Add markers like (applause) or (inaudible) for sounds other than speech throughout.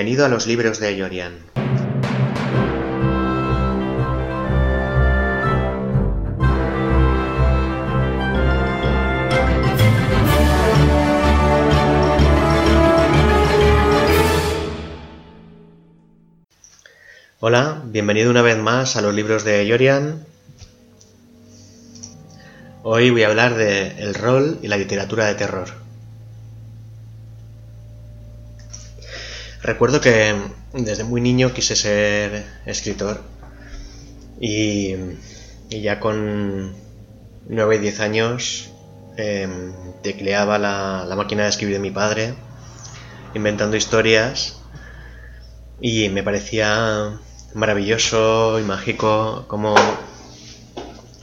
Bienvenido a los libros de Yorian. Hola, bienvenido una vez más a los libros de Yorian. Hoy voy a hablar de el rol y la literatura de terror. Recuerdo que desde muy niño quise ser escritor y, ya con 9 y 10 años em, tecleaba la, la máquina de escribir de mi padre inventando historias y me parecía maravilloso y mágico como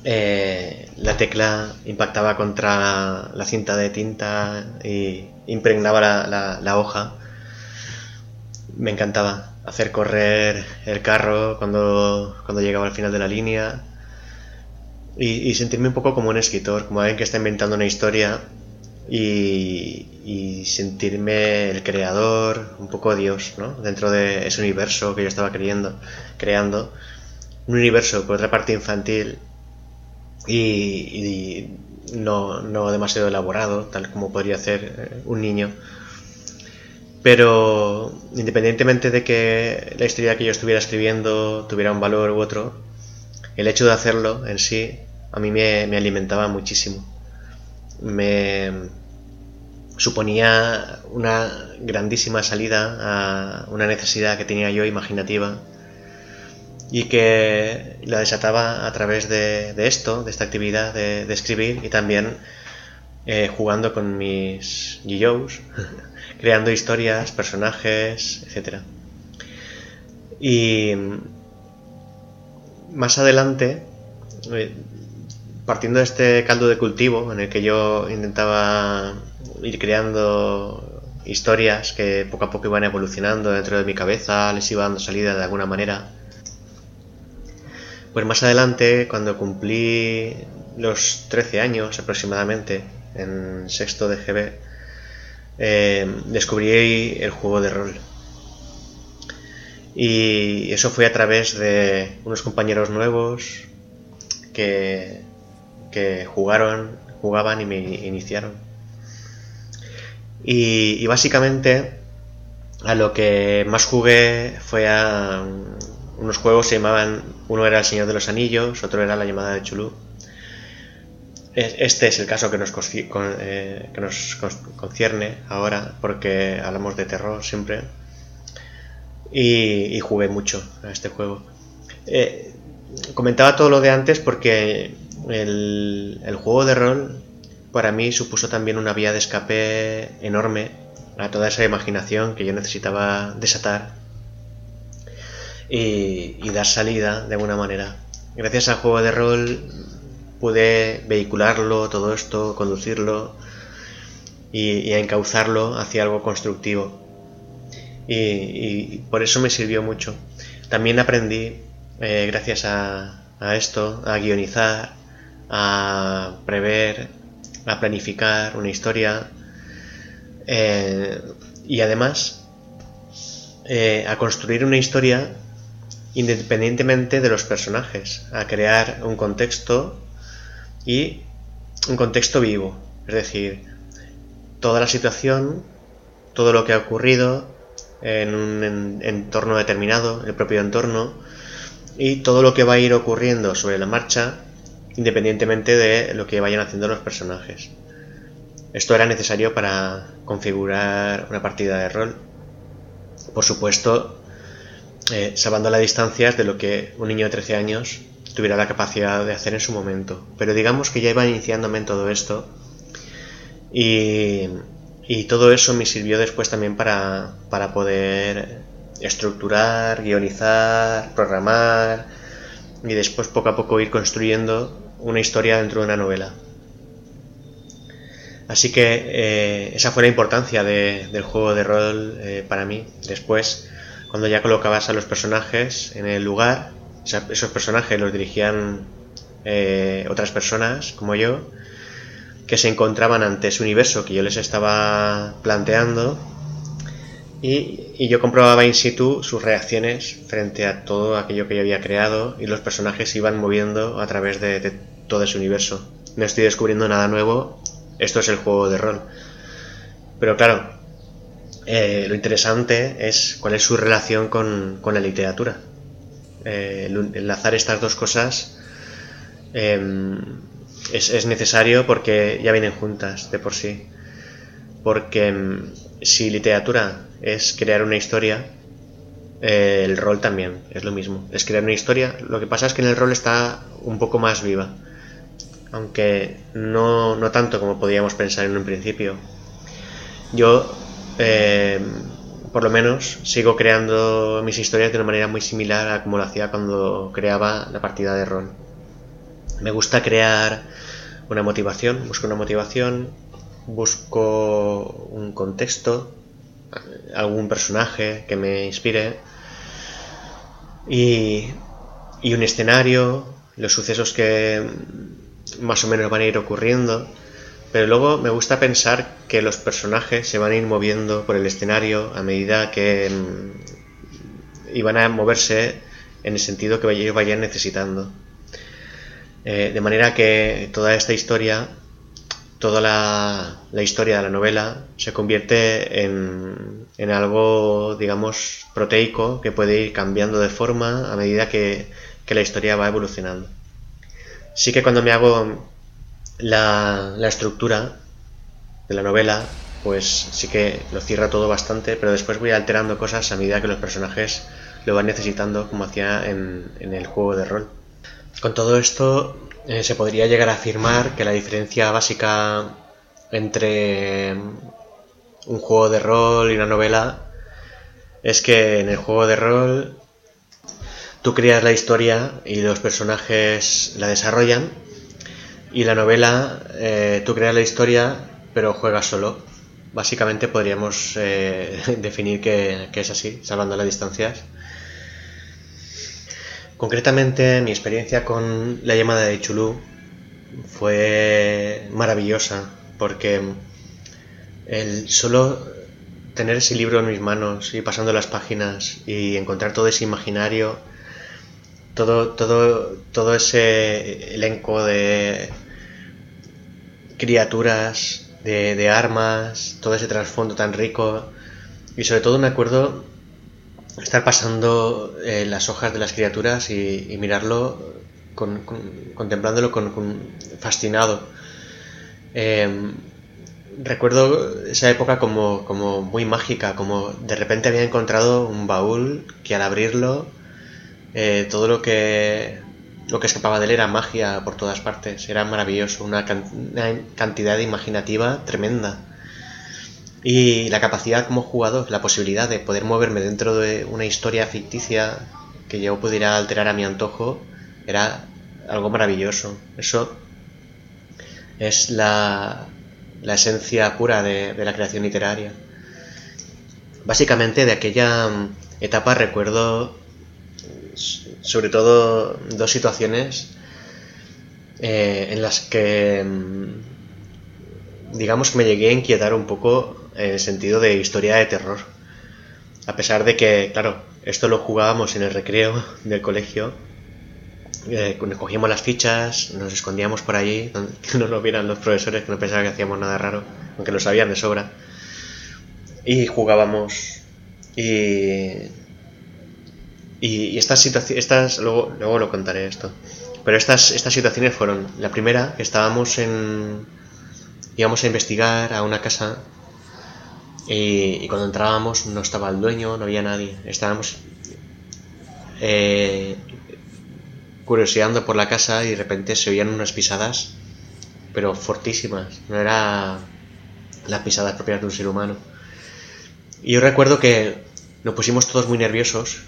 eh, la tecla impactaba contra la cinta de tinta y impregnaba la, hoja. Me encantaba hacer correr el carro cuando, cuando llegaba al final de la línea y, y sentirme un poco como un escritor, como alguien que está inventando una historia y, sentirme el creador, un poco Dios, ¿no? Dentro de ese universo que yo estaba creyendo, creando. Un universo, por otra parte, infantil y, no, no, demasiado elaborado, tal como podría hacer eh, un niño. Pero independientemente de que la historia que yo estuviera escribiendo tuviera un valor u otro, el hecho de hacerlo en sí a mí me alimentaba muchísimo. Me suponía una grandísima salida a una necesidad que tenía yo imaginativa y que la desataba a través de, esto, de esta actividad de, escribir y también eh, jugando con mis GIOs, (laughs) creando historias, personajes, etc. Y más adelante, eh, partiendo de este caldo de cultivo en el que yo intentaba ir creando historias que poco a poco iban evolucionando dentro de mi cabeza, les iba dando salida de alguna manera. Pues más adelante, cuando cumplí los 13 años aproximadamente, en sexto de GB, eh, descubrí el juego de rol. Y eso fue a través de unos compañeros nuevos que que jugaron, jugaban y me iniciaron. Y, básicamente a lo que más jugué fue a unos juegos se llamaban, uno era El Señor de los Anillos, otro era La llamada de Chulú. Este es el caso que nos, eh, que nos concierne ahora, porque hablamos de terror siempre. Y, jugué mucho a este juego. Eh, comentaba todo lo de antes porque el, juego de rol para mí supuso también una vía de escape enorme a toda esa imaginación que yo necesitaba desatar y, dar salida de alguna manera. Gracias al juego de rol pude vehicularlo, todo esto, conducirlo y, encauzarlo hacia algo constructivo. Y, por eso me sirvió mucho. También aprendí, eh, gracias a, esto, a guionizar, a prever, a planificar una historia eh, y además eh, a construir una historia independientemente de los personajes, a crear un contexto y un contexto vivo, es decir, toda la situación, todo lo que ha ocurrido en un entorno determinado, el propio entorno, y todo lo que va a ir ocurriendo sobre la marcha independientemente de lo que vayan haciendo los personajes. Esto era necesario para configurar una partida de rol. Por supuesto, eh, salvando las distancias de lo que un niño de 13 años tuviera la capacidad de hacer en su momento. Pero digamos que ya iba iniciándome en todo esto y, y todo eso me sirvió después también para, para poder estructurar, guionizar, programar y después poco a poco ir construyendo una historia dentro de una novela. Así que eh, esa fue la importancia del juego de rol eh, para mí. Después, cuando ya colocabas a los personajes en el lugar, esos personajes los dirigían eh, otras personas como yo, que se encontraban ante ese universo que yo les estaba planteando Y, yo comprobaba in situ sus reacciones frente a todo aquello que yo había creado y los personajes se iban moviendo a través de, todo ese universo. No estoy descubriendo nada nuevo, esto es el juego de rol. Pero claro, eh, lo interesante es cuál es su relación con, la literatura. Eh, enlazar estas dos cosas em, es, es, necesario porque ya vienen juntas de por sí. Porque em, si literatura es crear una historia, eh, el rol también es lo mismo. Es crear una historia. Lo que pasa es que en el rol está un poco más viva. Aunque no, no tanto como podíamos pensar en un principio. Yo, eh, por lo menos, sigo creando mis historias de una manera muy similar a como lo hacía cuando creaba la partida de rol. Me gusta crear una motivación, busco una motivación, busco un contexto, algún personaje que me inspire y, un escenario, los sucesos que más o menos van a ir ocurriendo, pero luego me gusta pensar que los personajes se van a ir moviendo por el escenario a medida que y van a moverse en el sentido que ellos vayan necesitando. Eh, de manera que toda esta historia toda la, historia de la novela se convierte en, en, algo, digamos, proteico que puede ir cambiando de forma a medida que, la historia va evolucionando. Sí que cuando me hago la, estructura de la novela, pues sí que lo cierra todo bastante, pero después voy alterando cosas a medida que los personajes lo van necesitando, como hacía en, en el juego de rol. Con todo esto, eh, se podría llegar a afirmar que la diferencia básica entre un juego de rol y una novela es que en el juego de rol tú creas la historia y los personajes la desarrollan y la novela eh, tú creas la historia pero juegas solo. Básicamente podríamos eh, (laughs) definir que, que, es así, salvando las distancias. Concretamente, mi experiencia con la llamada de Chulú fue maravillosa, porque el solo tener ese libro en mis manos y pasando las páginas y encontrar todo ese imaginario, todo, todo, todo ese elenco de criaturas, de, de armas, todo ese trasfondo tan rico. Y sobre todo me acuerdo estar pasando eh, las hojas de las criaturas y, mirarlo, contemplándolo con, fascinado. Em, recuerdo esa época como, como, muy mágica, como de repente había encontrado un baúl que al abrirlo eh, todo lo que lo que escapaba de él era magia por todas partes, era maravilloso, una, una cantidad imaginativa tremenda. Y la capacidad como jugador, la posibilidad de poder moverme dentro de una historia ficticia que yo pudiera alterar a mi antojo, era algo maravilloso. Eso es la, la esencia pura de, la creación literaria. Básicamente de aquella etapa recuerdo sobre todo dos situaciones eh, en las que digamos que me llegué a inquietar un poco en el sentido de historia de terror. A pesar de que, claro, esto lo jugábamos en el recreo del colegio, eh, cogíamos las fichas, nos escondíamos por allí, (laughs) que no lo vieran los profesores, que no pensaban que hacíamos nada raro, aunque lo sabían de sobra. Y jugábamos. Y. Y, estas situaciones. Estas, luego, luego lo contaré esto. Pero estas, estas situaciones fueron. La primera, estábamos en. íbamos a investigar a una casa y, cuando entrábamos no estaba el dueño, no había nadie. Estábamos eh, curioseando por la casa y de repente se oían unas pisadas, pero fortísimas. No era las pisadas propias de un ser humano. Y yo recuerdo que nos pusimos todos muy nerviosos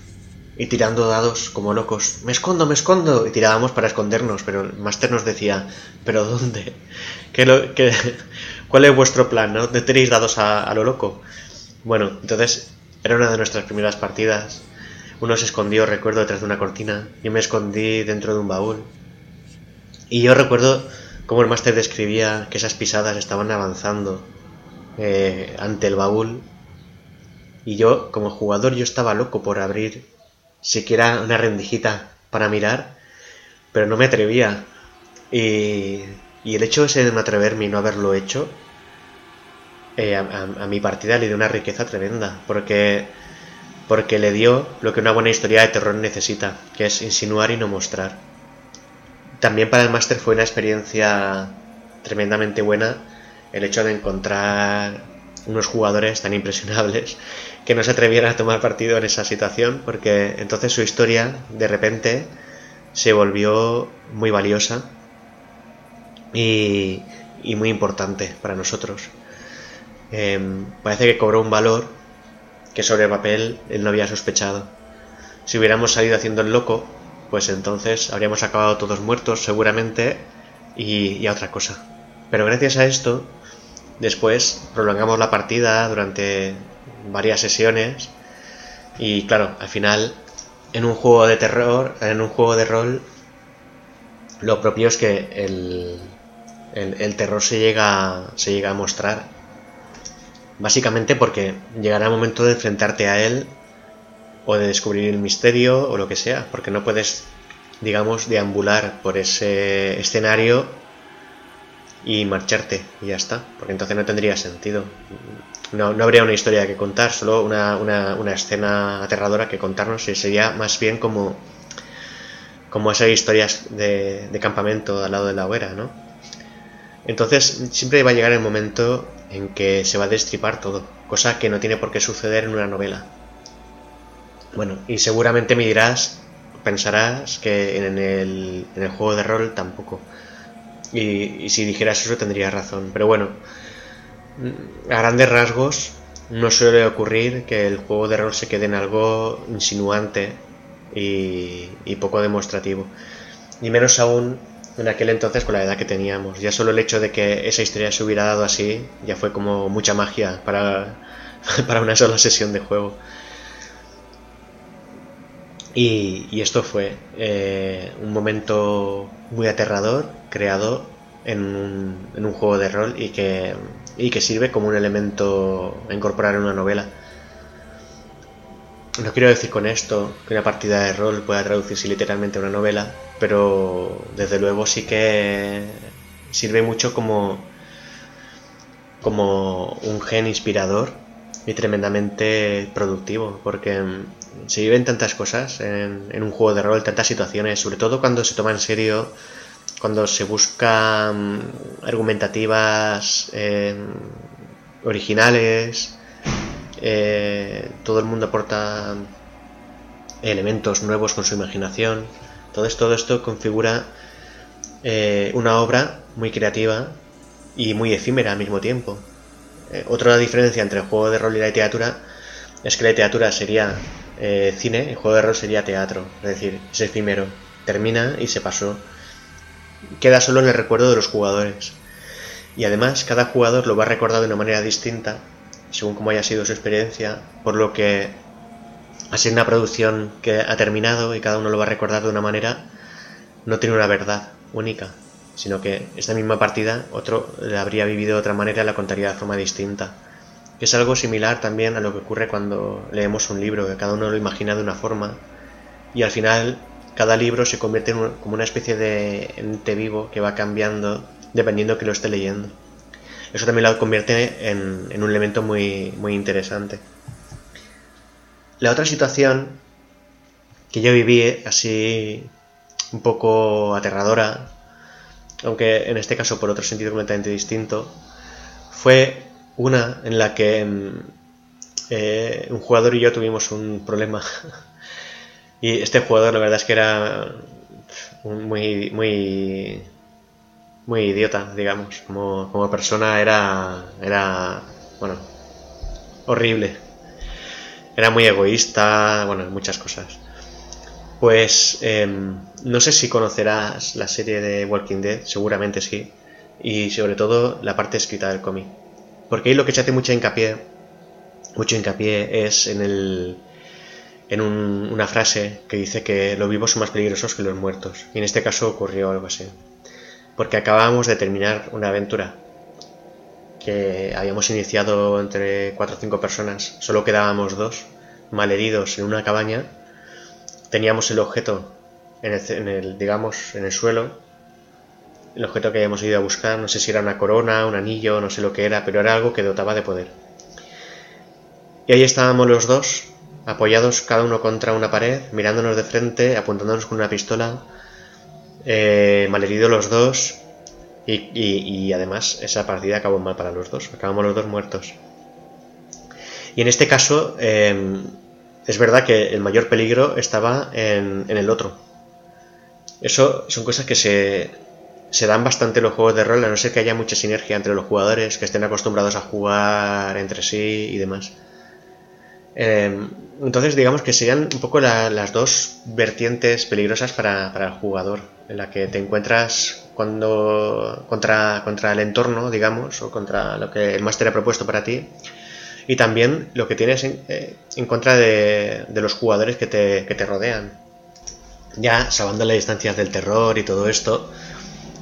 y tirando dados como locos. Me escondo, me escondo. Y tirábamos para escondernos, pero el máster nos decía, ¿pero dónde? ¿Qué lo, qué, ¿Cuál es vuestro plan? ¿No ¿No tenéis dados a, lo loco? Bueno, entonces era una de nuestras primeras partidas. Uno se escondió, recuerdo, detrás de una cortina. Yo me escondí dentro de un baúl. Y yo recuerdo cómo el máster describía que esas pisadas estaban avanzando eh, ante el baúl Y yo, como jugador, yo estaba loco por abrir siquiera una rendijita para mirar, pero no me atrevía. Y, el hecho ese de no atreverme y no haberlo hecho, eh, a, a, mi partida le dio una riqueza tremenda, porque, porque le dio lo que una buena historia de terror necesita, que es insinuar y no mostrar. También para el máster fue una experiencia tremendamente buena el hecho de encontrar unos jugadores tan impresionables que no se atrevieran a tomar partido en esa situación, porque entonces su historia de repente se volvió muy valiosa y, muy importante para nosotros. Eh, parece que cobró un valor que sobre el papel él no había sospechado. Si hubiéramos salido haciendo el loco, pues entonces habríamos acabado todos muertos seguramente y, y a otra cosa. Pero gracias a esto, después prolongamos la partida durante varias sesiones y claro, al final en un juego de terror, en un juego de rol, lo propio es que el, el, terror se llega, se llega a mostrar. Básicamente porque llegará el momento de enfrentarte a él o de descubrir el misterio o lo que sea, porque no puedes, digamos, deambular por ese escenario y marcharte y ya está, porque entonces no tendría sentido. No, no habría una historia que contar, solo una, una, una, escena aterradora que contarnos y sería más bien como, como esas historias de, de campamento al lado de la hoguera, ¿no? Entonces siempre va a llegar el momento en que se va a destripar todo, cosa que no tiene por qué suceder en una novela. Bueno, y seguramente me dirás, pensarás que en el, en el juego de rol tampoco. Y, y, si dijeras eso tendrías razón. Pero bueno, a grandes rasgos no suele ocurrir que el juego de rol se quede en algo insinuante y, y poco demostrativo. Y menos aún en aquel entonces con la edad que teníamos. Ya solo el hecho de que esa historia se hubiera dado así ya fue como mucha magia para, (laughs) para una sola sesión de juego. Y, y esto fue eh, un momento muy aterrador creado en un, juego de rol y que, y que sirve como un elemento a incorporar en una novela. No quiero decir con esto que una partida de rol pueda traducirse literalmente a una novela, pero desde luego sí que sirve mucho como, como un gen inspirador y tremendamente productivo, porque se viven tantas cosas en, en, un juego de rol, tantas situaciones, sobre todo cuando se toma en serio, cuando se buscan argumentativas eh, originales, eh, todo el mundo aporta elementos nuevos con su imaginación. Todo esto, todo esto configura eh, una obra muy creativa y muy efímera al mismo tiempo. Eh, otra diferencia entre el juego de rol y la literatura es que la literatura sería eh, cine, el juego de rol sería teatro, es decir, es efímero, termina y se pasó. Queda solo en el recuerdo de los jugadores. Y además, cada jugador lo va a recordar de una manera distinta, según cómo haya sido su experiencia, por lo que ha una producción que ha terminado y cada uno lo va a recordar de una manera, no tiene una verdad única, sino que esta misma partida otro la habría vivido de otra manera y la contaría de forma distinta. Es algo similar también a lo que ocurre cuando leemos un libro, que cada uno lo imagina de una forma y al final cada libro se convierte en como una especie de ente vivo que va cambiando dependiendo que lo esté leyendo. Eso también lo convierte en, en un elemento muy, muy interesante. La otra situación que yo viví así un poco aterradora, aunque en este caso por otro sentido completamente distinto, fue una en la que eh, un jugador y yo tuvimos un problema. (laughs) y este jugador la verdad es que era muy, muy, muy idiota, digamos. Como, como persona era, era, bueno, horrible era muy egoísta, bueno, muchas cosas. Pues eh, no sé si conocerás la serie de Walking Dead, seguramente sí, y sobre todo la parte escrita del cómic. Porque ahí lo que se hace mucho hincapié, mucho hincapié es en el en un, una frase que dice que los vivos son más peligrosos que los muertos. Y en este caso ocurrió algo así. Porque acabábamos de terminar una aventura. que habíamos iniciado entre 4 o 5 personas, solo quedábamos dos, malheridos en una cabaña, teníamos el objeto en el, digamos, en el suelo, el objeto que habíamos ido a buscar, no sé si era una corona, un anillo, no sé lo que era, pero era algo que dotaba de poder. Y ahí estábamos los dos, apoyados cada uno contra una pared, mirándonos de frente, apuntándonos con una pistola, eh, malheridos los dos, y, además esa partida acabó mal para los dos, acabamos los dos muertos. Y en este caso, em, es verdad que el mayor peligro estaba en, el otro. Eso son cosas que se, se dan bastante en los juegos de rol, a no ser que haya mucha sinergia entre los jugadores, que estén acostumbrados a jugar entre sí y demás. Em, entonces, digamos que serían un poco las dos vertientes peligrosas para, el jugador, en la que te encuentras cuando contra, contra el entorno, digamos, o contra lo que el máster ha propuesto para ti, y también lo que tienes en, eh, contra de, los jugadores que te, que te rodean. Ya salvando las distancias del terror y todo esto,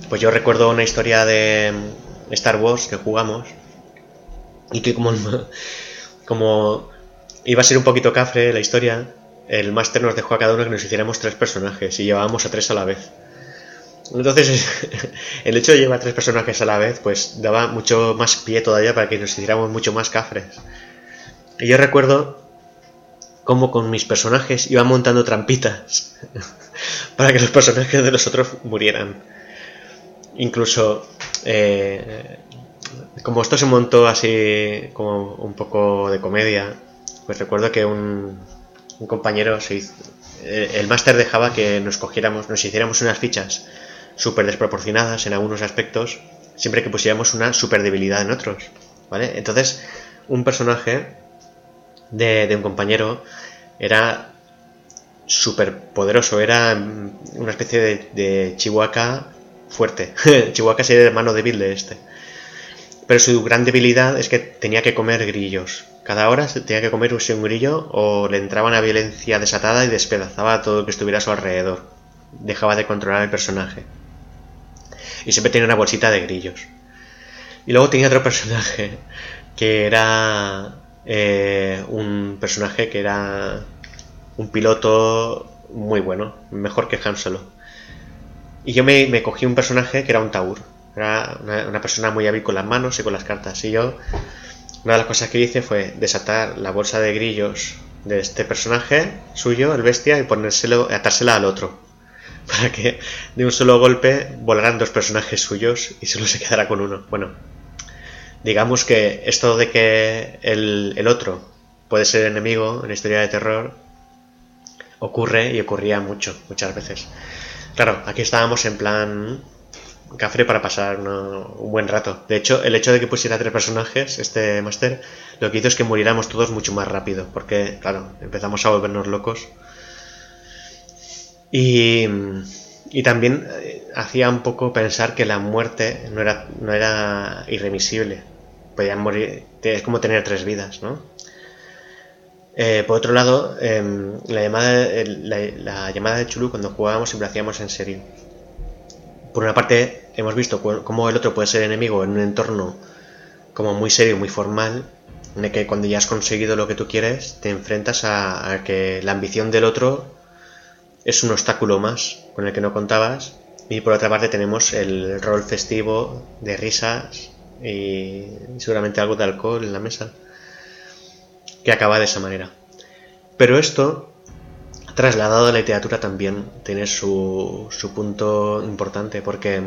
pues yo recuerdo una historia de Star Wars que jugamos y que como, (laughs) como Iba a ser un poquito cafre la historia. El máster nos dejó a cada uno que nos hiciéramos tres personajes y llevábamos a tres a la vez. Entonces, (laughs) el hecho de llevar tres personajes a la vez, pues daba mucho más pie todavía para que nos hiciéramos mucho más cafres. Y yo recuerdo cómo con mis personajes iba montando trampitas (laughs) para que los personajes de los otros murieran. Incluso, eh, como esto se montó así como un poco de comedia, pues recuerdo que un, compañero se hizo, eh, el máster dejaba que nos cogiéramos, nos hiciéramos unas fichas súper desproporcionadas en algunos aspectos, siempre que pusiéramos una super debilidad en otros, ¿vale? Entonces, un personaje de, un compañero era súper poderoso, era una especie de, Chihuahua fuerte. (laughs) Chihuahua sería el hermano débil de este. Pero su gran debilidad es que tenía que comer grillos. Cada hora tenía que comer un grillo o le entraba una violencia desatada y despedazaba todo lo que estuviera a su alrededor. Dejaba de controlar el personaje. Y siempre tenía una bolsita de grillos. Y luego tenía otro personaje que era eh, un personaje que era un piloto muy bueno, mejor que Han Solo. Y yo me, me cogí un personaje que era un Taur. Era una, una, persona muy hábil con las manos y con las cartas. Y yo una de las cosas que hice fue desatar la bolsa de grillos de este personaje suyo, el bestia, y ponérselo, atársela al otro. Para que de un solo golpe volaran dos personajes suyos y solo se quedara con uno. Bueno, digamos que esto de que el, el otro puede ser enemigo en historia de terror ocurre y ocurría mucho, muchas veces. Claro, aquí estábamos en plan cafre para pasar un buen rato. De hecho, el hecho de que pusiera tres personajes, este máster, lo que hizo es que muriéramos todos mucho más rápido, porque, claro, empezamos a volvernos locos. Y, y también eh, hacía un poco pensar que la muerte no era, no era irremisible. Podían morir, es como tener tres vidas, ¿no? Eh, por otro lado, em, la, llamada, la, la llamada de Chulu cuando jugábamos siempre hacíamos en serio por una parte hemos visto cómo el otro puede ser enemigo en un entorno como muy serio, muy formal, en el que cuando ya has conseguido lo que tú quieres, te enfrentas a, que la ambición del otro es un obstáculo más con el que no contabas. Y por otra parte tenemos el rol festivo de risas y seguramente algo de alcohol en la mesa, que acaba de esa manera. Pero esto trasladado a la literatura también tiene su, su punto importante porque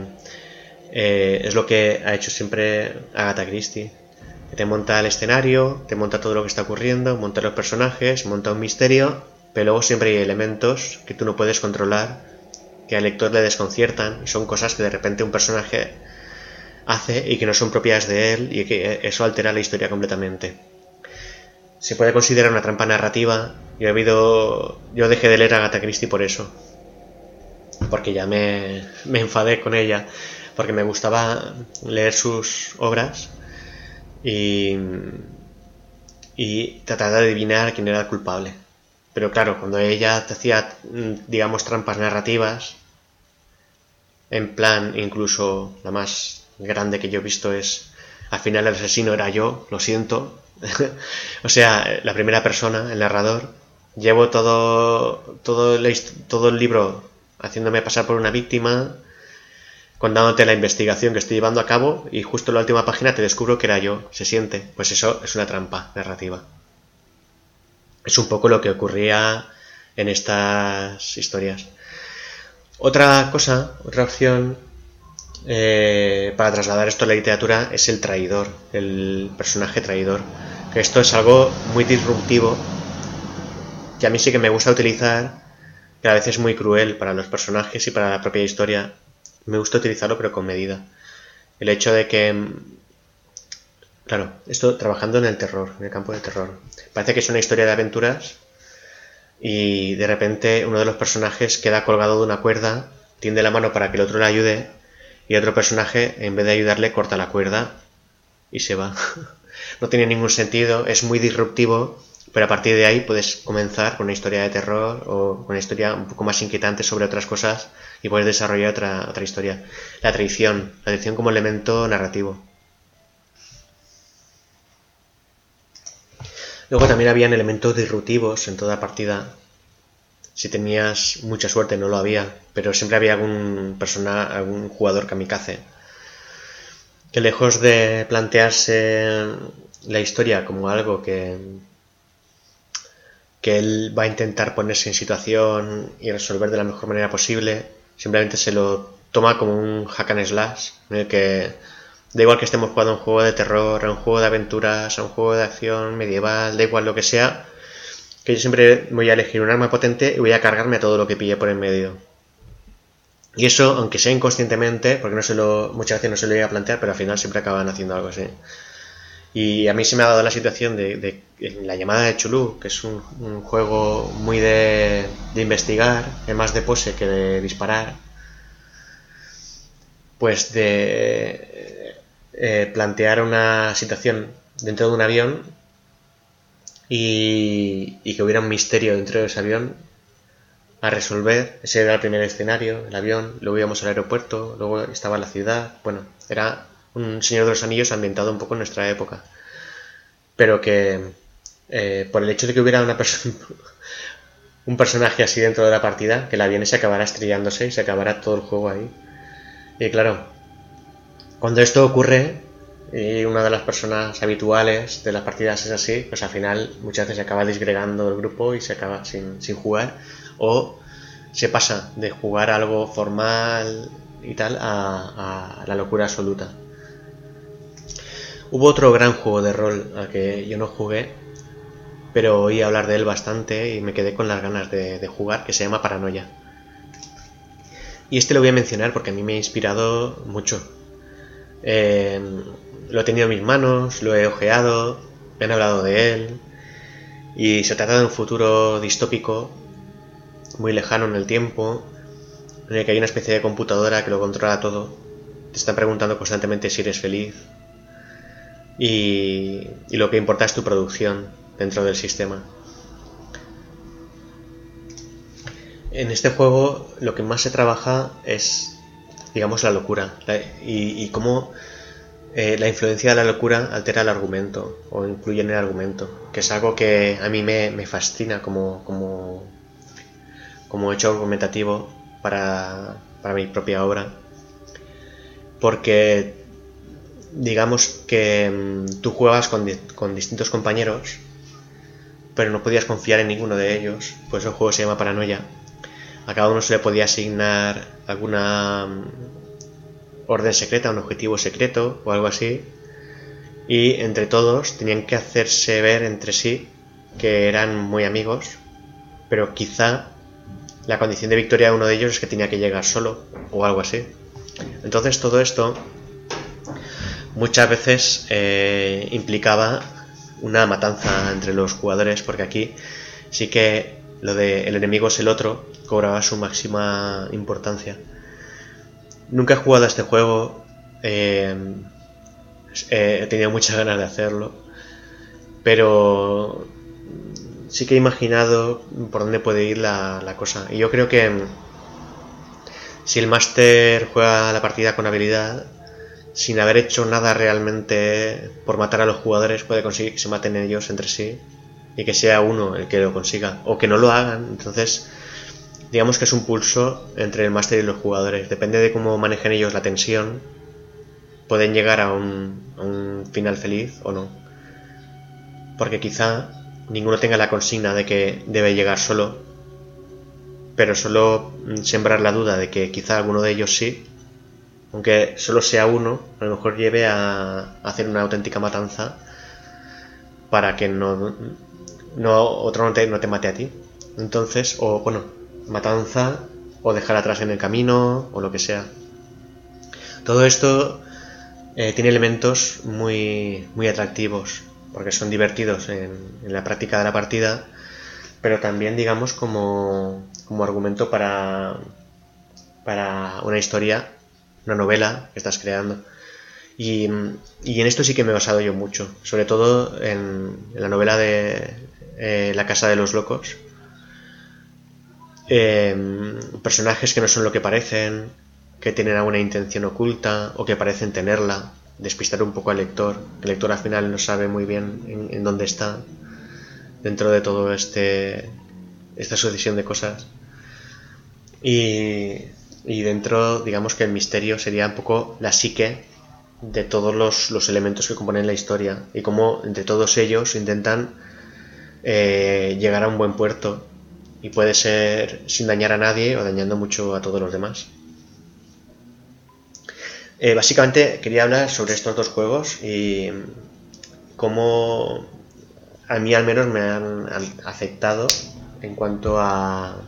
eh, es lo que ha hecho siempre Agatha Christie. Te monta el escenario, te monta todo lo que está ocurriendo, monta los personajes, monta un misterio, pero luego siempre hay elementos que tú no puedes controlar, que al lector le desconciertan, y son cosas que de repente un personaje hace y que no son propias de él y que eso altera la historia completamente. Se puede considerar una trampa narrativa yo he habido. Yo dejé de leer a Agatha Christie por eso. Porque ya me, me enfadé con ella. Porque me gustaba leer sus obras y. y tratar de adivinar quién era el culpable. Pero claro, cuando ella te hacía, digamos, trampas narrativas, en plan, incluso la más grande que yo he visto es al final el asesino era yo, lo siento. (laughs) o sea, la primera persona, el narrador. Llevo todo, todo, el, todo el libro haciéndome pasar por una víctima, contándote la investigación que estoy llevando a cabo y justo en la última página te descubro que era yo. Se siente. Pues eso es una trampa narrativa. Es un poco lo que ocurría en estas historias. Otra cosa, otra opción eh, para trasladar esto a la literatura es el traidor, el personaje traidor. Que esto es algo muy disruptivo que a mí sí que me gusta utilizar, que a veces es muy cruel para los personajes y para la propia historia. Me gusta utilizarlo pero con medida. El hecho de que Claro, esto trabajando en el terror, en el campo del terror. Parece que es una historia de aventuras y de repente uno de los personajes queda colgado de una cuerda, tiende la mano para que el otro le ayude y otro personaje en vez de ayudarle corta la cuerda y se va. (laughs) no tiene ningún sentido, es muy disruptivo, pero a partir de ahí puedes comenzar con una historia de terror o con una historia un poco más inquietante sobre otras cosas y puedes desarrollar otra, otra historia. La traición, la traición como elemento narrativo. Luego también habían elementos disruptivos en toda partida. Si tenías mucha suerte no lo había, pero siempre había algún persona, algún jugador kamikaze que lejos de plantearse la historia como algo que que él va a intentar ponerse en situación y resolver de la mejor manera posible, simplemente se lo toma como un hack and slash en el que Da igual que estemos jugando un juego de terror, a un juego de aventuras, a un juego de acción medieval, da igual lo que sea, que yo siempre voy a elegir un arma potente y voy a cargarme a todo lo que pille por en medio. Y eso, aunque sea inconscientemente, porque no se lo, muchas veces no se lo voy a plantear, pero al final siempre acaban haciendo algo así. Y a mí se me ha dado la situación de, la llamada de Chulú, que es un, juego muy de, de investigar, es más de pose que de disparar. Pues de eh, plantear una situación dentro de un avión y, que hubiera un misterio dentro de ese avión a resolver. Ese era el primer escenario, el avión, luego íbamos al aeropuerto, luego estaba la ciudad. Bueno, era un Señor de los Anillos ambientado un poco en nuestra época. Pero que eh, por el hecho de que hubiera una persona (laughs) un personaje así dentro de la partida, que el avión se acabará estrellándose y se acabará todo el juego ahí. Y claro, cuando esto ocurre y una de las personas habituales de las partidas es así, pues al final muchas veces se acaba disgregando el grupo y se acaba sin, jugar o se pasa de jugar algo formal y tal a, la locura absoluta. Hubo otro gran juego de rol al que yo no jugué, pero oí hablar de él bastante y me quedé con las ganas de, de, jugar, que se llama Paranoia. Y este lo voy a mencionar porque a mí me ha inspirado mucho. Lo he tenido en mis manos, lo he ojeado, me han hablado de él. Y se trata de un futuro distópico, muy lejano en el tiempo, en el que hay una especie de computadora que lo controla todo. Te están preguntando constantemente si eres feliz. Y lo que importa es tu producción dentro del sistema. En este juego lo que más se trabaja es digamos, la locura. Y, cómo eh, la influencia de la locura altera el argumento o incluye en el argumento, que es algo que a mí me, fascina como, como, como hecho argumentativo para, para mi propia obra, porque digamos que mm, tú juegas con, con, distintos compañeros, pero no podías confiar en ninguno de ellos, pues el juego se llama Paranoia a cada uno se le podía asignar alguna mm, orden secreta, un objetivo secreto o algo así. Y entre todos tenían que hacerse ver entre sí que eran muy amigos, pero quizá la condición de victoria de uno de ellos es que tenía que llegar solo o algo así. Entonces todo esto muchas veces eh, implicaba una matanza entre los jugadores, porque aquí sí que lo de el enemigo es el otro cobraba su máxima importancia. Nunca he jugado a este juego, eh, he tenido muchas ganas de hacerlo, pero sí que he imaginado por dónde puede ir la, la cosa. Y yo creo que si el máster juega la partida con habilidad, sin haber hecho nada realmente por matar a los jugadores, puede conseguir que se maten ellos entre sí y que sea uno el que lo consiga o que no lo hagan. Entonces, digamos que es un pulso entre el máster y los jugadores. Depende de cómo manejen ellos la tensión, pueden llegar a un, final feliz o no. Porque quizá ninguno tenga la consigna de que debe llegar solo, pero solo sembrar la duda de que quizá alguno de ellos sí, aunque solo sea uno, a lo mejor lleve a hacer una auténtica matanza para que no, no otro no te, no te mate a ti. Entonces, o bueno, matanza o dejar atrás en el camino o lo que sea. Todo esto eh, tiene elementos muy, muy atractivos porque son divertidos en, la práctica de la partida, pero también digamos como, como argumento para, para una historia, una novela que estás creando. Y, y, en esto sí que me he basado yo mucho, sobre todo en, la novela de eh, La Casa de los Locos. Eh, personajes que no son lo que parecen, que tienen alguna intención oculta o que parecen tenerla, despistar un poco al lector. El lector al final no sabe muy bien en, dónde está dentro de todo este esta sucesión de cosas. Y, y dentro, digamos que el misterio sería un poco la psique de todos los, elementos que componen la historia y cómo entre todos ellos intentan eh, llegar a un buen puerto y puede ser sin dañar a nadie o dañando mucho a todos los demás. Eh, básicamente quería hablar sobre estos dos juegos y cómo a mí al menos me han afectado en cuanto a,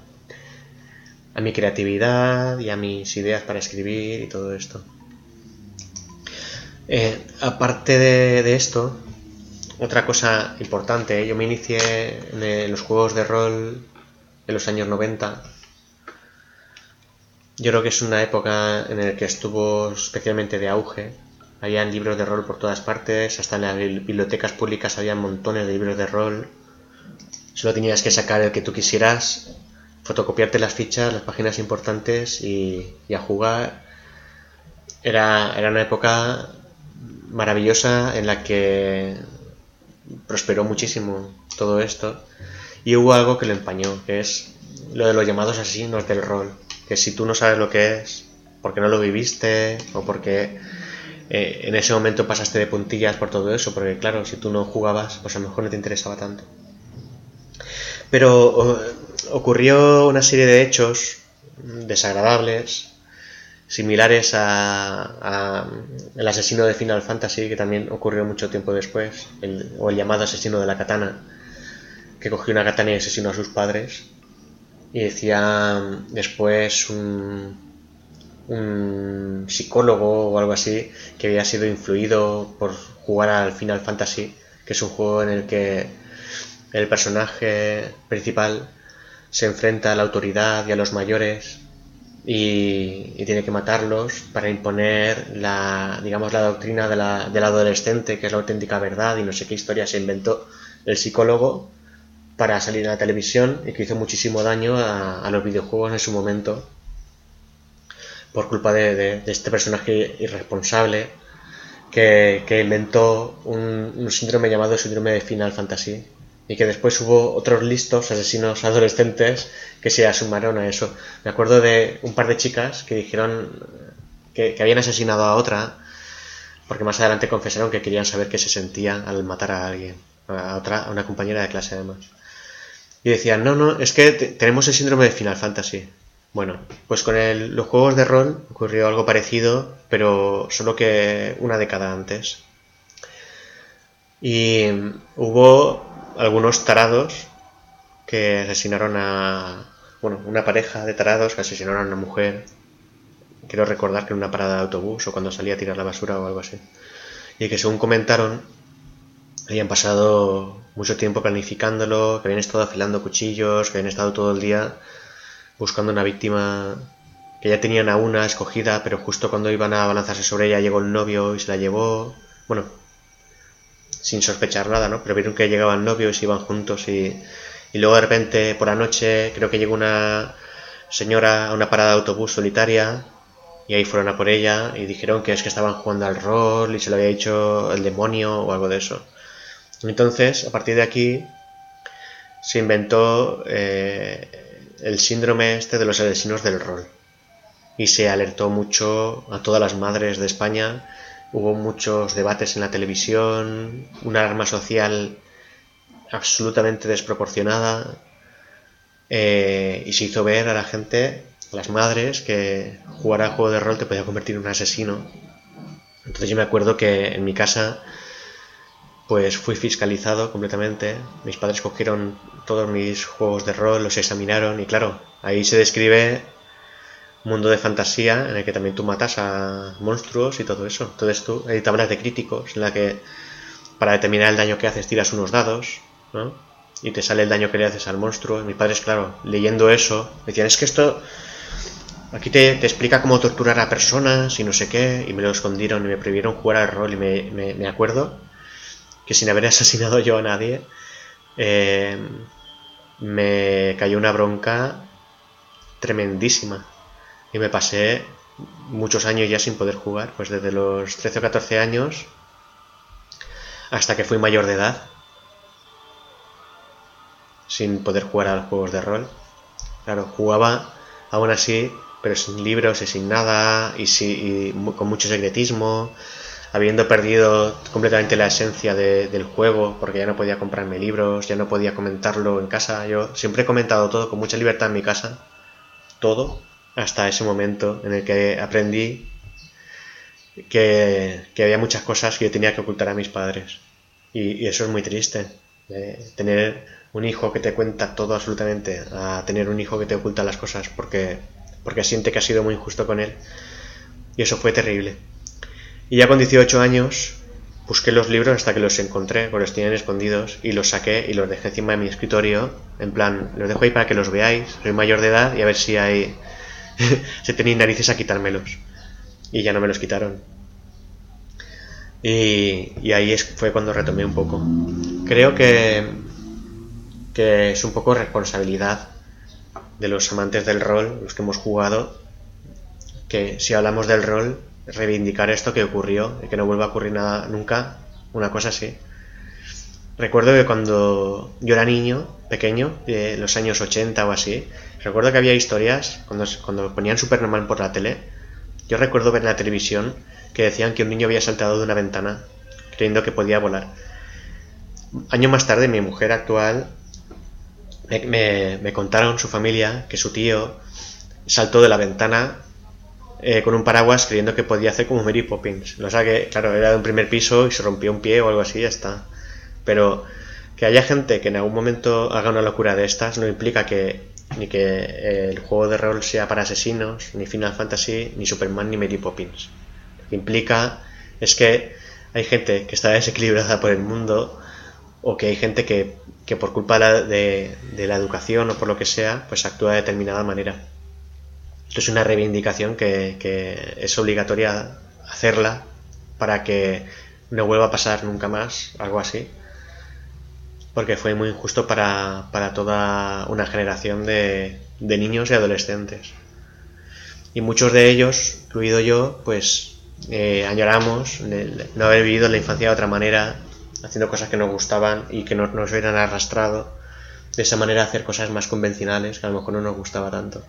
a mi creatividad y a mis ideas para escribir y todo esto. Eh, aparte de, esto, otra cosa importante, yo me inicié en los juegos de rol en los años 90 yo creo que es una época en la que estuvo especialmente de auge. Habían libros de rol por todas partes, hasta en las bibliotecas públicas había montones de libros de rol. Solo tenías que sacar el que tú quisieras, fotocopiarte las fichas, las páginas importantes y, a jugar. Era, era una época maravillosa en la que prosperó muchísimo todo esto. Y hubo algo que lo empañó, que es lo de los llamados asesinos del rol que si tú no sabes lo que es, porque no lo viviste o porque eh, en ese momento pasaste de puntillas por todo eso, porque claro, si tú no jugabas, pues a lo mejor no te interesaba tanto. Pero ocurrió una serie de hechos desagradables, similares a, el asesino de Final Fantasy, que también ocurrió mucho tiempo después, o el llamado asesino de la katana, que cogió una katana y asesinó a sus padres, y decía después un, un psicólogo o algo así que había sido influido por jugar al Final Fantasy, que es un juego en el que el personaje principal se enfrenta a la autoridad y a los mayores y, tiene que matarlos para imponer la digamos la doctrina de la, del adolescente que es la auténtica verdad y no sé qué historia se inventó el psicólogo para salir a la televisión y que hizo muchísimo daño a, los videojuegos en su momento por culpa de, este personaje irresponsable que, inventó un, síndrome llamado síndrome de Final Fantasy y que después hubo otros listos asesinos adolescentes que se asumaron a eso. Me acuerdo de un par de chicas que dijeron que, habían asesinado a otra porque más adelante confesaron que querían saber qué se sentía al matar a alguien, a otra, a una compañera de clase además. Y decían, no, no, es que tenemos el síndrome de Final Fantasy. Bueno, pues con los juegos de rol ocurrió algo parecido, pero solo que una década antes. Y hubo algunos tarados que asesinaron a, bueno, una pareja de tarados que asesinaron a una mujer. Quiero recordar que en una parada de autobús o cuando salía a tirar la basura o algo así. Y que según comentaron, habían pasado mucho tiempo planificándolo, que habían estado afilando cuchillos, que habían estado todo el día buscando una víctima que ya tenían a una escogida, pero justo cuando iban a abalanzarse sobre ella llegó el novio y se la llevó. Bueno, sin sospechar nada, ¿no? Pero vieron que llegaba el novio y iban juntos y, y luego de repente por la noche creo que llegó una señora a una parada de autobús solitaria y ahí fueron a por ella y dijeron que es que estaban jugando al rol y se lo había dicho el demonio o algo de eso. Entonces, a partir de aquí, se inventó eh, el síndrome este de los asesinos del rol y se alertó mucho a todas las madres de España. Hubo muchos debates en la televisión, una arma social absolutamente desproporcionada eh, y se hizo ver a la gente, a las madres, que jugar al juego de rol te podía convertir en un asesino. Entonces yo me acuerdo que en mi casa pues fui fiscalizado completamente. Mis padres cogieron todos mis juegos de rol, los examinaron y claro, ahí se describe mundo de fantasía en el que también tú matas a monstruos y todo eso. Entonces tú hay tablas de críticos en la que para determinar el daño que haces tiras unos dados, ¿no? Y te sale el daño que le haces al monstruo. Mis padres, claro, leyendo eso, decían, es que esto aquí te, explica cómo torturar a personas y no sé qué, y me lo escondieron y me prohibieron jugar al rol y me, me acuerdo que sin haber (laughs) asesinado yo a nadie, eh, me cayó una bronca tremendísima. Y me pasé muchos años ya sin poder jugar, pues desde los 13 o 14 años hasta que fui mayor de edad, sin poder jugar a los juegos de rol. Claro, jugaba aún así, pero sin libros y sin nada, y, y con mucho secretismo, habiendo perdido completamente la esencia del juego, porque ya no podía comprarme libros, ya no podía comentarlo en casa. Yo siempre he comentado todo con mucha libertad en mi casa, todo, hasta ese momento en el que aprendí que, había muchas cosas que yo tenía que ocultar a mis padres. Y, eso es muy triste. tener un hijo que te cuenta todo absolutamente, a tener un hijo que te oculta las cosas porque, porque siente que ha sido muy injusto con él. Y eso fue terrible. Y ya con 18 años busqué los libros hasta que los encontré, porque los tenían escondidos, y los saqué y los dejé encima de mi escritorio, en plan, los dejo ahí para que los veáis, soy mayor de edad y a ver si hay... (laughs) se tenéis narices a quitármelos. Y ya no me los quitaron. Y, y ahí fue cuando retomé un poco. Creo que, que es un poco responsabilidad de los amantes del rol, los que hemos jugado, que si hablamos del rol, reivindicar esto que ocurrió y que no vuelva a ocurrir nada nunca, una cosa así. Recuerdo que cuando yo era niño, pequeño, de los años 80 o así, recuerdo que había historias, cuando, cuando ponían Superman por la tele, yo recuerdo ver en la televisión que decían que un niño había saltado de una ventana creyendo que podía volar. Año más tarde, mi mujer actual me, me contaron su familia que su tío saltó de la ventana eh, con un paraguas creyendo que podía hacer como Mary Poppins. O sea que, claro, era de un primer piso y se rompió un pie o algo así ya está. Pero que haya gente que en algún momento haga una locura de estas no implica que ni que el juego de rol sea para asesinos, ni Final Fantasy, ni Superman, ni Mary Poppins. Lo que implica es que hay gente que está desequilibrada por el mundo o que hay gente que, que por culpa de, la educación o por lo que sea, pues actúa de determinada manera. Esto es una reivindicación que, es obligatoria hacerla para que no vuelva a pasar nunca más algo así. Porque fue muy injusto para, toda una generación de, niños y adolescentes. Y muchos de ellos, incluido yo, pues eh, añoramos no haber vivido la infancia de otra manera, haciendo cosas que nos gustaban y que nos, hubieran arrastrado de esa manera a hacer cosas más convencionales que a lo mejor no nos gustaba tanto.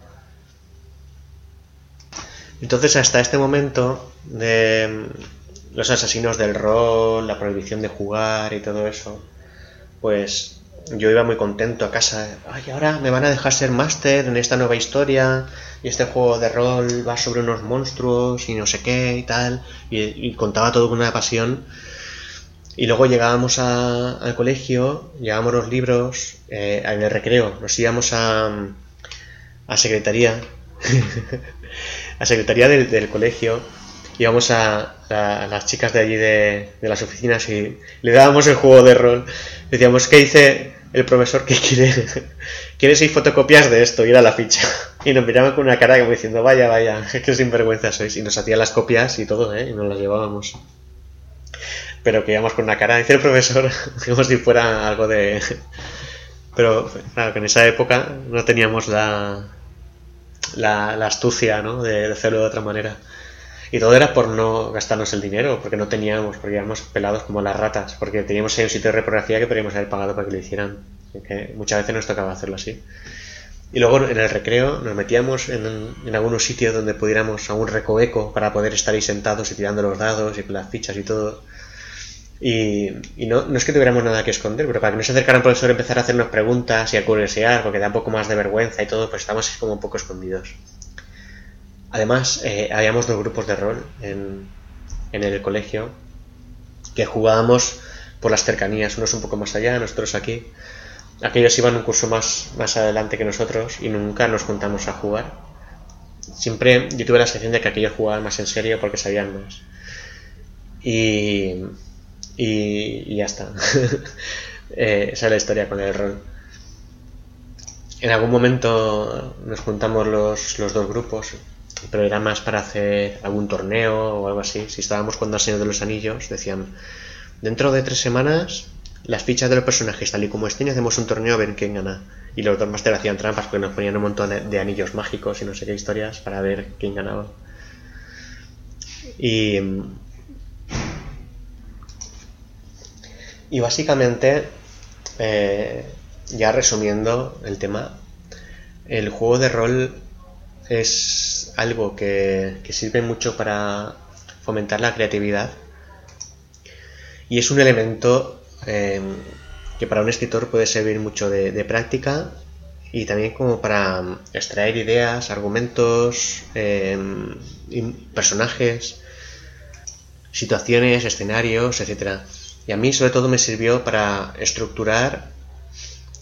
Entonces, hasta este momento de los asesinos del rol, la prohibición de jugar y todo eso, pues yo iba muy contento a casa. Ay, ahora me van a dejar ser máster en esta nueva historia y este juego de rol va sobre unos monstruos y no sé qué y tal. Y, contaba todo con una pasión. Y luego llegábamos al colegio, llevábamos los libros, eh, en el recreo, nos íbamos a, a secretaría (laughs) la secretaría del, colegio, íbamos a, las chicas de allí de, las oficinas y le dábamos el juego de rol. Decíamos, ¿qué dice el profesor que quiere? (laughs) ¿Quiere seis fotocopias de esto? Y era la ficha. (laughs) Y nos miraban con una cara como diciendo, vaya, vaya, (laughs) qué sinvergüenza sois. Y nos hacía las copias y todo, ¿eh? Y nos las llevábamos. Pero que íbamos con una cara, dice el profesor, como si fuera algo de... Pero claro, que en esa época no teníamos la, la, astucia, ¿no? De, hacerlo de otra manera. Y todo era por no gastarnos el dinero, porque no teníamos, porque íbamos pelados como las ratas, porque teníamos ahí un sitio de reprografía que podríamos haber pagado para que lo hicieran. Que muchas veces nos tocaba hacerlo así. Y luego en el recreo nos metíamos en, en algunos sitios donde pudiéramos, a un recoveco, para poder estar ahí sentados y tirando los dados y las fichas y todo. Y, no, no, es que tuviéramos nada que esconder, pero para que no se acercara el profesor a empezar a hacernos preguntas y a curiosear, porque da un poco más de vergüenza y todo, pues estábamos como un poco escondidos. Además, eh, habíamos dos grupos de rol en, el colegio que jugábamos por las cercanías, unos un poco más allá, nosotros aquí. Aquellos iban un curso más, más adelante que nosotros y nunca nos juntamos a jugar. Siempre yo tuve la sensación de que aquellos jugaban más en serio porque sabían más. Y, y, ya está. (laughs) Eh, esa es la historia con el rol. En algún momento nos juntamos los, los dos grupos, pero era más para hacer algún torneo o algo así. Si estábamos jugando al Señor de los Anillos, decían, dentro de tres semanas las fichas de los personajes tal y como estén hacemos un torneo a ver quién gana. Y los dos Master hacían trampas porque nos ponían un montón de, anillos mágicos y no sé qué historias para ver quién ganaba. Y, y básicamente, eh, ya resumiendo el tema, el juego de rol es algo que, que sirve mucho para fomentar la creatividad y es un elemento Em, que para un escritor puede servir mucho de, práctica y también como para extraer ideas, argumentos, em, personajes, situaciones, escenarios, etc. Y a mí sobre todo me sirvió para estructurar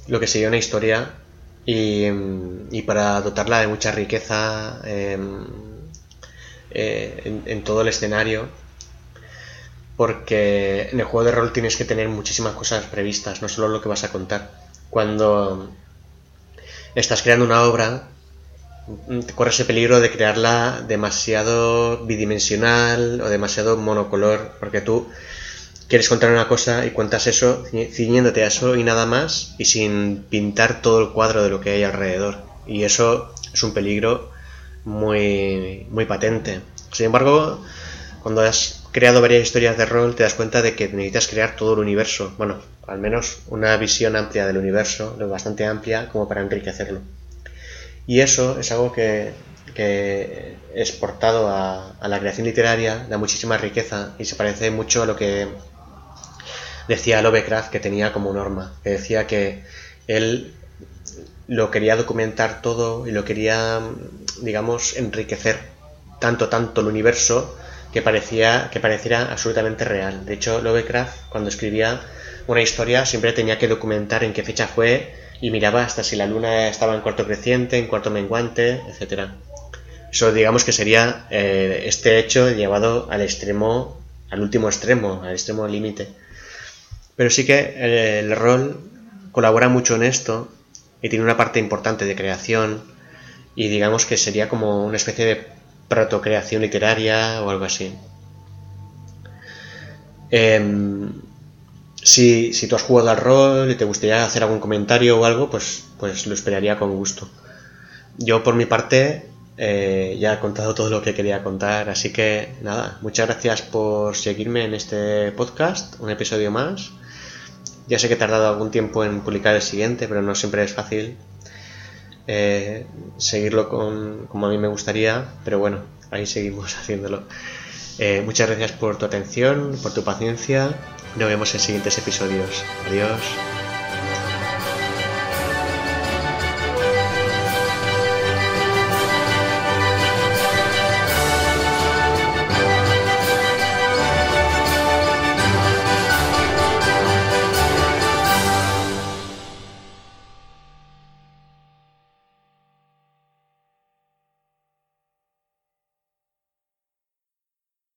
lo que sería una historia y, em, para dotarla de mucha riqueza eh, en, todo el escenario porque en el juego de rol tienes que tener muchísimas cosas previstas, no solo lo que vas a contar. Cuando estás creando una obra, te corres el peligro de crearla demasiado bidimensional o demasiado monocolor, porque tú quieres contar una cosa y cuentas eso ciñéndote a eso y nada más y sin pintar todo el cuadro de lo que hay alrededor. Y eso es un peligro muy, muy patente. Sin embargo, cuando has creado varias historias de rol, te das cuenta de que necesitas crear todo el universo. Bueno, al menos una visión amplia del universo, lo bastante amplia como para enriquecerlo. Y eso es algo que, que exportado a, a la creación literaria da muchísima riqueza y se parece mucho a lo que decía Lovecraft que tenía como norma, que decía que él lo quería documentar todo y lo quería, digamos, enriquecer tanto, tanto el universo que, parecía, que pareciera absolutamente real. De hecho, Lovecraft, cuando escribía una historia, siempre tenía que documentar en qué fecha fue y miraba hasta si la luna estaba en cuarto creciente, en cuarto menguante, etc. Eso digamos que sería eh, este hecho llevado al extremo, al último extremo, al extremo límite. Pero sí que eh, el rol colabora mucho en esto y tiene una parte importante de creación y digamos que sería como una especie de protocreación literaria o algo así. Em, si, tú has jugado al rol y te gustaría hacer algún comentario o algo, pues, pues lo esperaría con gusto. Yo por mi parte eh, ya he contado todo lo que quería contar, así que nada, muchas gracias por seguirme en este podcast, un episodio más. Ya sé que he tardado algún tiempo en publicar el siguiente, pero no siempre es fácil eh, seguirlo con, como a mí me gustaría, pero bueno, ahí seguimos (laughs) haciéndolo. Eh, muchas gracias por tu atención, por tu paciencia. Nos vemos en siguientes episodios. Adiós.